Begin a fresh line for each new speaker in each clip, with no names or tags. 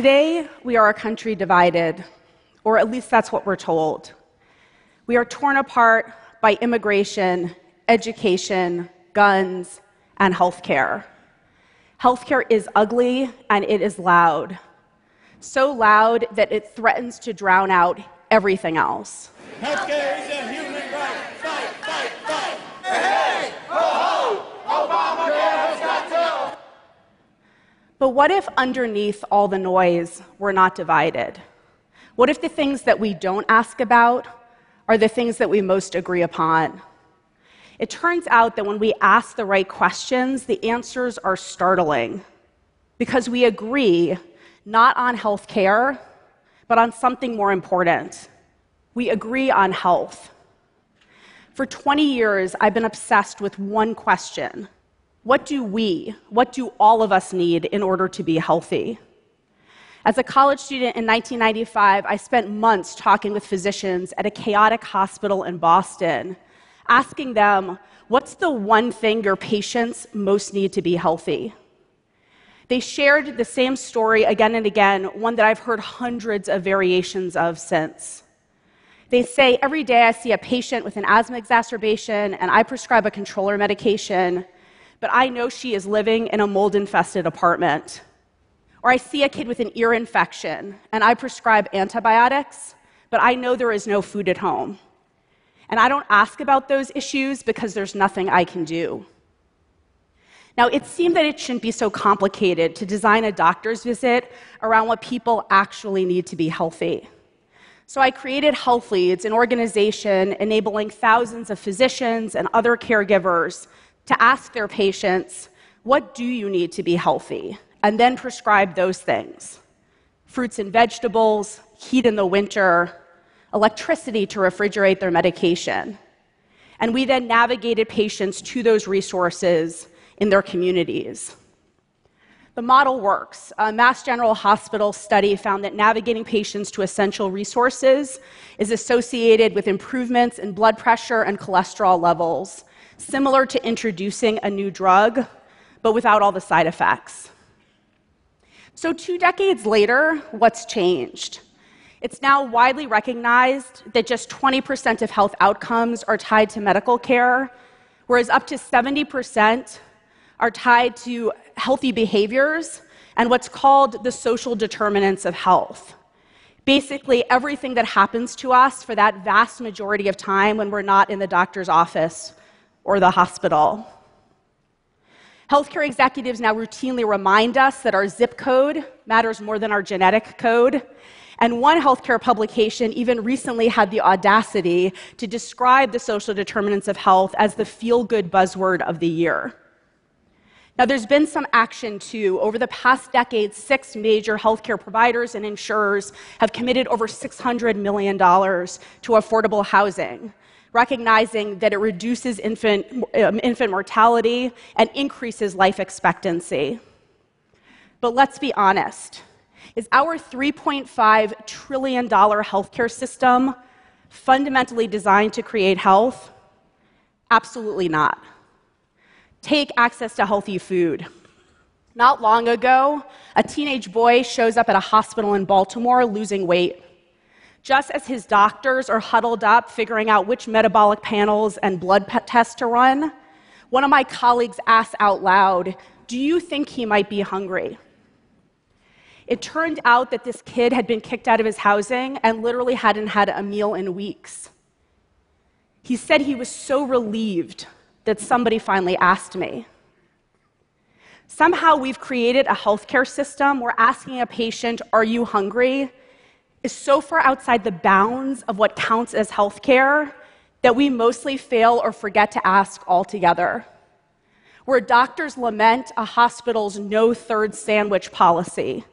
Today, we are a country divided, or at least that's what we're told. We are torn apart by immigration, education, guns, and healthcare. Healthcare is ugly and it is loud. So loud that it threatens to drown out everything else.
Healthcare is a human right. Fight, fight, fight. Hey, ho, ho, Obamacare has got to.
But what if underneath all the noise, we're not divided? What if the things that we don't ask about are the things that we most agree upon? It turns out that when we ask the right questions, the answers are startling because we agree not on health care, but on something more important. We agree on health. For 20 years, I've been obsessed with one question What do we, what do all of us need in order to be healthy? As a college student in 1995, I spent months talking with physicians at a chaotic hospital in Boston asking them, What's the one thing your patients most need to be healthy? They shared the same story again and again, one that I've heard hundreds of variations of since. They say, Every day I see a patient with an asthma exacerbation and I prescribe a controller medication, but I know she is living in a mold infested apartment. Or I see a kid with an ear infection and I prescribe antibiotics, but I know there is no food at home. And I don't ask about those issues because there's nothing I can do. Now, it seemed that it shouldn't be so complicated to design a doctor's visit around what people actually need to be healthy. So I created Health Leads, an organization enabling thousands of physicians and other caregivers to ask their patients, What do you need to be healthy? and then prescribe those things fruits and vegetables, heat in the winter, electricity to refrigerate their medication. And we then navigated patients to those resources in their communities. The model works. A Mass General Hospital study found that navigating patients to essential resources is associated with improvements in blood pressure and cholesterol levels, similar to introducing a new drug, but without all the side effects. So, two decades later, what's changed? It's now widely recognized that just 20% of health outcomes are tied to medical care, whereas up to 70% are tied to healthy behaviors and what's called the social determinants of health. Basically, everything that happens to us for that vast majority of time when we're not in the doctor's office or the hospital. Healthcare executives now routinely remind us that our zip code matters more than our genetic code, and one healthcare publication even recently had the audacity to describe the social determinants of health as the feel good buzzword of the year. Now, there's been some action too. Over the past decade, six major healthcare providers and insurers have committed over $600 million to affordable housing, recognizing that it reduces infant, um, infant mortality and increases life expectancy. But let's be honest is our $3.5 trillion healthcare system fundamentally designed to create health? Absolutely not. Take access to healthy food. Not long ago, a teenage boy shows up at a hospital in Baltimore losing weight. Just as his doctors are huddled up figuring out which metabolic panels and blood tests to run, one of my colleagues asked out loud, Do you think he might be hungry? It turned out that this kid had been kicked out of his housing and literally hadn't had a meal in weeks. He said he was so relieved that somebody finally asked me. Somehow we've created a healthcare system where asking a patient, Are you hungry? Is so far outside the bounds of what counts as healthcare that we mostly fail or forget to ask altogether. Where doctors lament a hospital's no third sandwich policy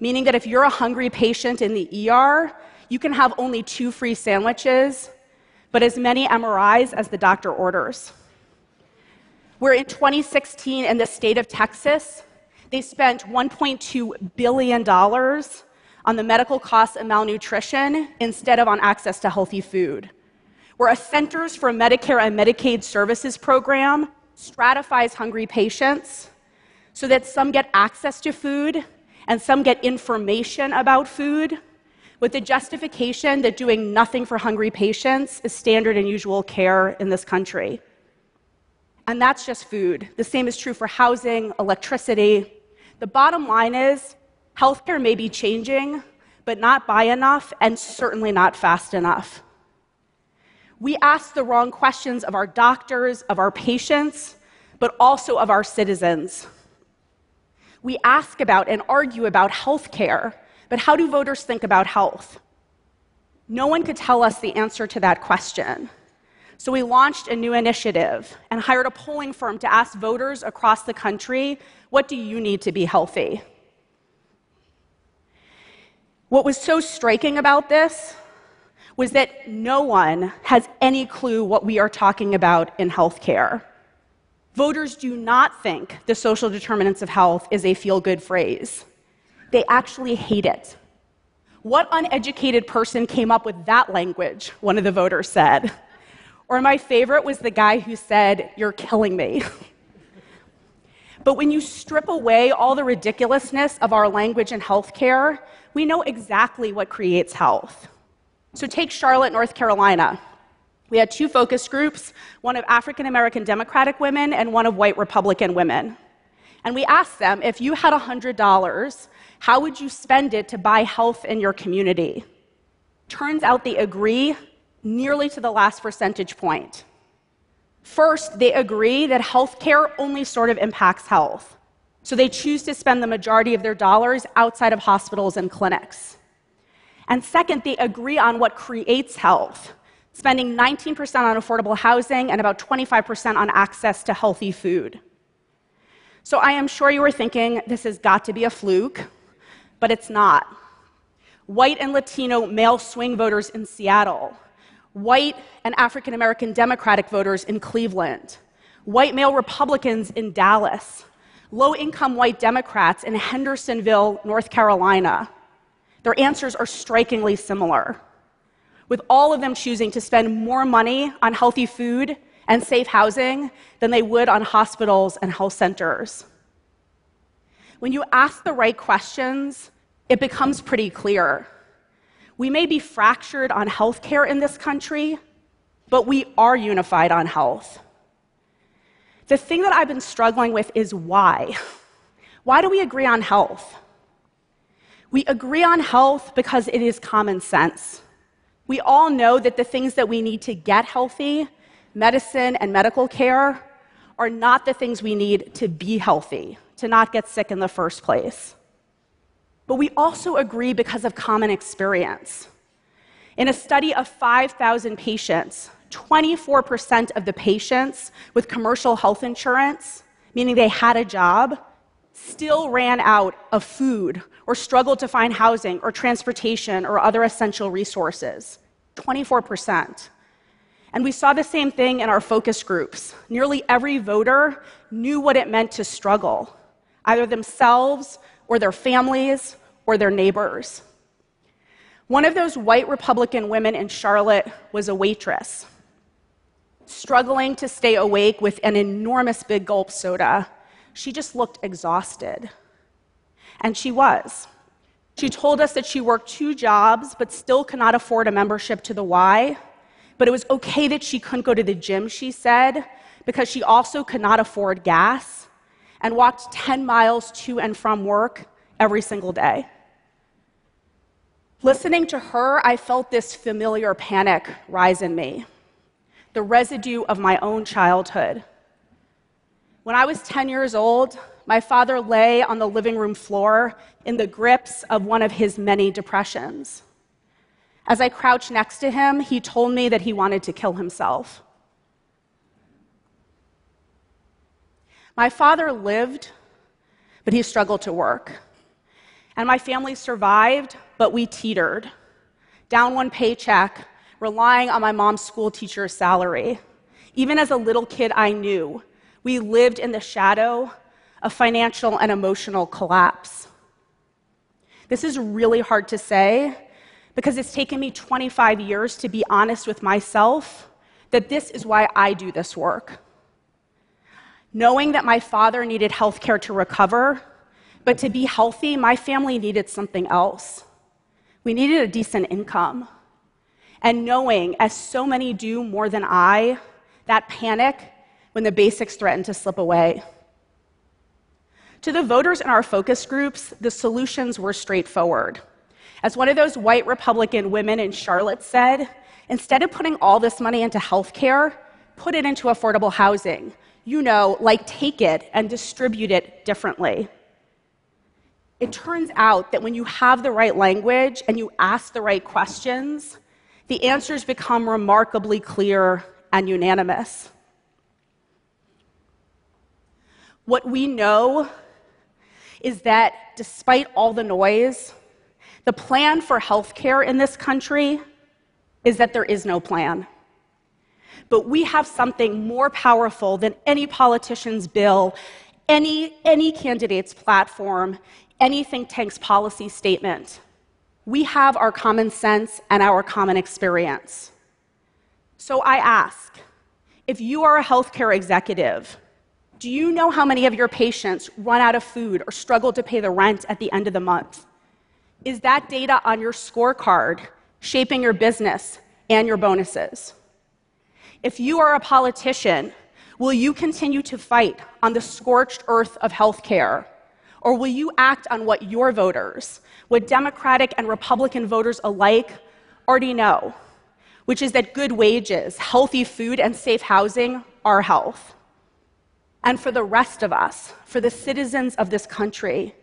meaning that if you're a hungry patient in the ER, you can have only two free sandwiches, but as many MRIs as the doctor orders. Where in 2016, in the state of Texas, they spent $1.2 billion on the medical costs of malnutrition instead of on access to healthy food. Where a Centers for Medicare and Medicaid Services program stratifies hungry patients so that some get access to food and some get information about food with the justification that doing nothing for hungry patients is standard and usual care in this country. And that's just food. The same is true for housing, electricity. The bottom line is healthcare may be changing, but not by enough and certainly not fast enough. We ask the wrong questions of our doctors, of our patients, but also of our citizens. We ask about and argue about healthcare, but how do voters think about health? No one could tell us the answer to that question. So we launched a new initiative and hired a polling firm to ask voters across the country what do you need to be healthy? What was so striking about this was that no one has any clue what we are talking about in healthcare. Voters do not think the social determinants of health is a feel good phrase. They actually hate it. What uneducated person came up with that language? One of the voters said. Or my favorite was the guy who said, You're killing me. but when you strip away all the ridiculousness of our language in healthcare, we know exactly what creates health. So take Charlotte, North Carolina. We had two focus groups one of African American Democratic women and one of white Republican women. And we asked them if you had $100, how would you spend it to buy health in your community? Turns out they agree nearly to the last percentage point. First, they agree that healthcare only sort of impacts health. So they choose to spend the majority of their dollars outside of hospitals and clinics. And second, they agree on what creates health, spending 19% on affordable housing and about 25% on access to healthy food. So I am sure you are thinking this has got to be a fluke, but it's not. White and Latino male swing voters in Seattle white and African American Democratic voters in Cleveland, white male Republicans in Dallas, low income white Democrats in Hendersonville, North Carolina. Their answers are strikingly similar, with all of them choosing to spend more money on healthy food and safe housing than they would on hospitals and health centers. When you ask the right questions, it becomes pretty clear. We may be fractured on healthcare in this country, but we are unified on health. The thing that I've been struggling with is why. Why do we agree on health? We agree on health because it is common sense. We all know that the things that we need to get healthy, medicine and medical care, are not the things we need to be healthy, to not get sick in the first place. But we also agree because of common experience. In a study of 5,000 patients, 24% of the patients with commercial health insurance, meaning they had a job, still ran out of food or struggled to find housing or transportation or other essential resources. 24%. And we saw the same thing in our focus groups. Nearly every voter knew what it meant to struggle, either themselves or their families or their neighbors. One of those white Republican women in Charlotte was a waitress, struggling to stay awake with an enormous big gulp soda. She just looked exhausted. And she was. She told us that she worked two jobs but still could not afford a membership to the Y. But it was okay that she couldn't go to the gym, she said, because she also could not afford gas and walked 10 miles to and from work every single day. Listening to her, I felt this familiar panic rise in me, the residue of my own childhood. When I was 10 years old, my father lay on the living room floor in the grips of one of his many depressions. As I crouched next to him, he told me that he wanted to kill himself. My father lived, but he struggled to work. And my family survived, but we teetered. Down one paycheck, relying on my mom's school teacher's salary. Even as a little kid, I knew we lived in the shadow of financial and emotional collapse. This is really hard to say because it's taken me 25 years to be honest with myself that this is why I do this work. Knowing that my father needed health care to recover But to be healthy, my family needed something else. We needed a decent income. And knowing, as so many do more than I, that panic when the basics threaten to slip away. To the voters in our focus groups, the solutions were straightforward. As one of those white Republican women in Charlotte said, instead of putting all this money into healthcare, put it into affordable housing. You know, like take it and distribute it differently. It turns out that when you have the right language and you ask the right questions, the answers become remarkably clear and unanimous. What we know is that despite all the noise, the plan for healthcare in this country is that there is no plan. But we have something more powerful than any politician's bill, any, any candidate's platform, any think tank's policy statement. We have our common sense and our common experience. So I ask if you are a healthcare executive, do you know how many of your patients run out of food or struggle to pay the rent at the end of the month? Is that data on your scorecard shaping your business and your bonuses? If you are a politician, will you continue to fight on the scorched earth of healthcare? Or will you act on what your voters, what Democratic and Republican voters alike already know, which is that good wages, healthy food, and safe housing are health? And for the rest of us, for the citizens of this country,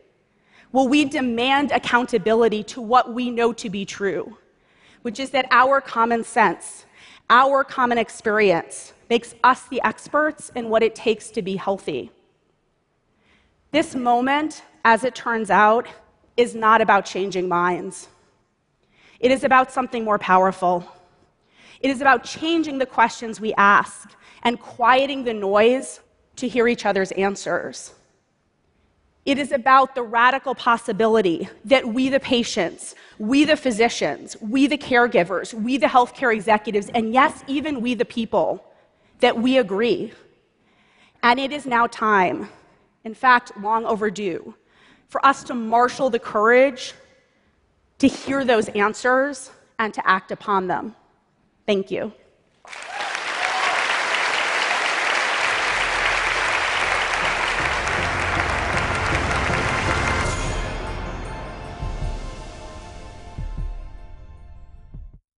will we demand accountability to what we know to be true, which is that our common sense our common experience makes us the experts in what it takes to be healthy. This moment, as it turns out, is not about changing minds. It is about something more powerful. It is about changing the questions we ask and quieting the noise to hear each other's answers. It is about the radical possibility that we, the patients, we, the physicians, we, the caregivers, we, the healthcare executives, and yes, even we, the people, that we agree. And it is now time, in fact, long overdue, for us to marshal the courage to hear those answers and to act upon them. Thank you.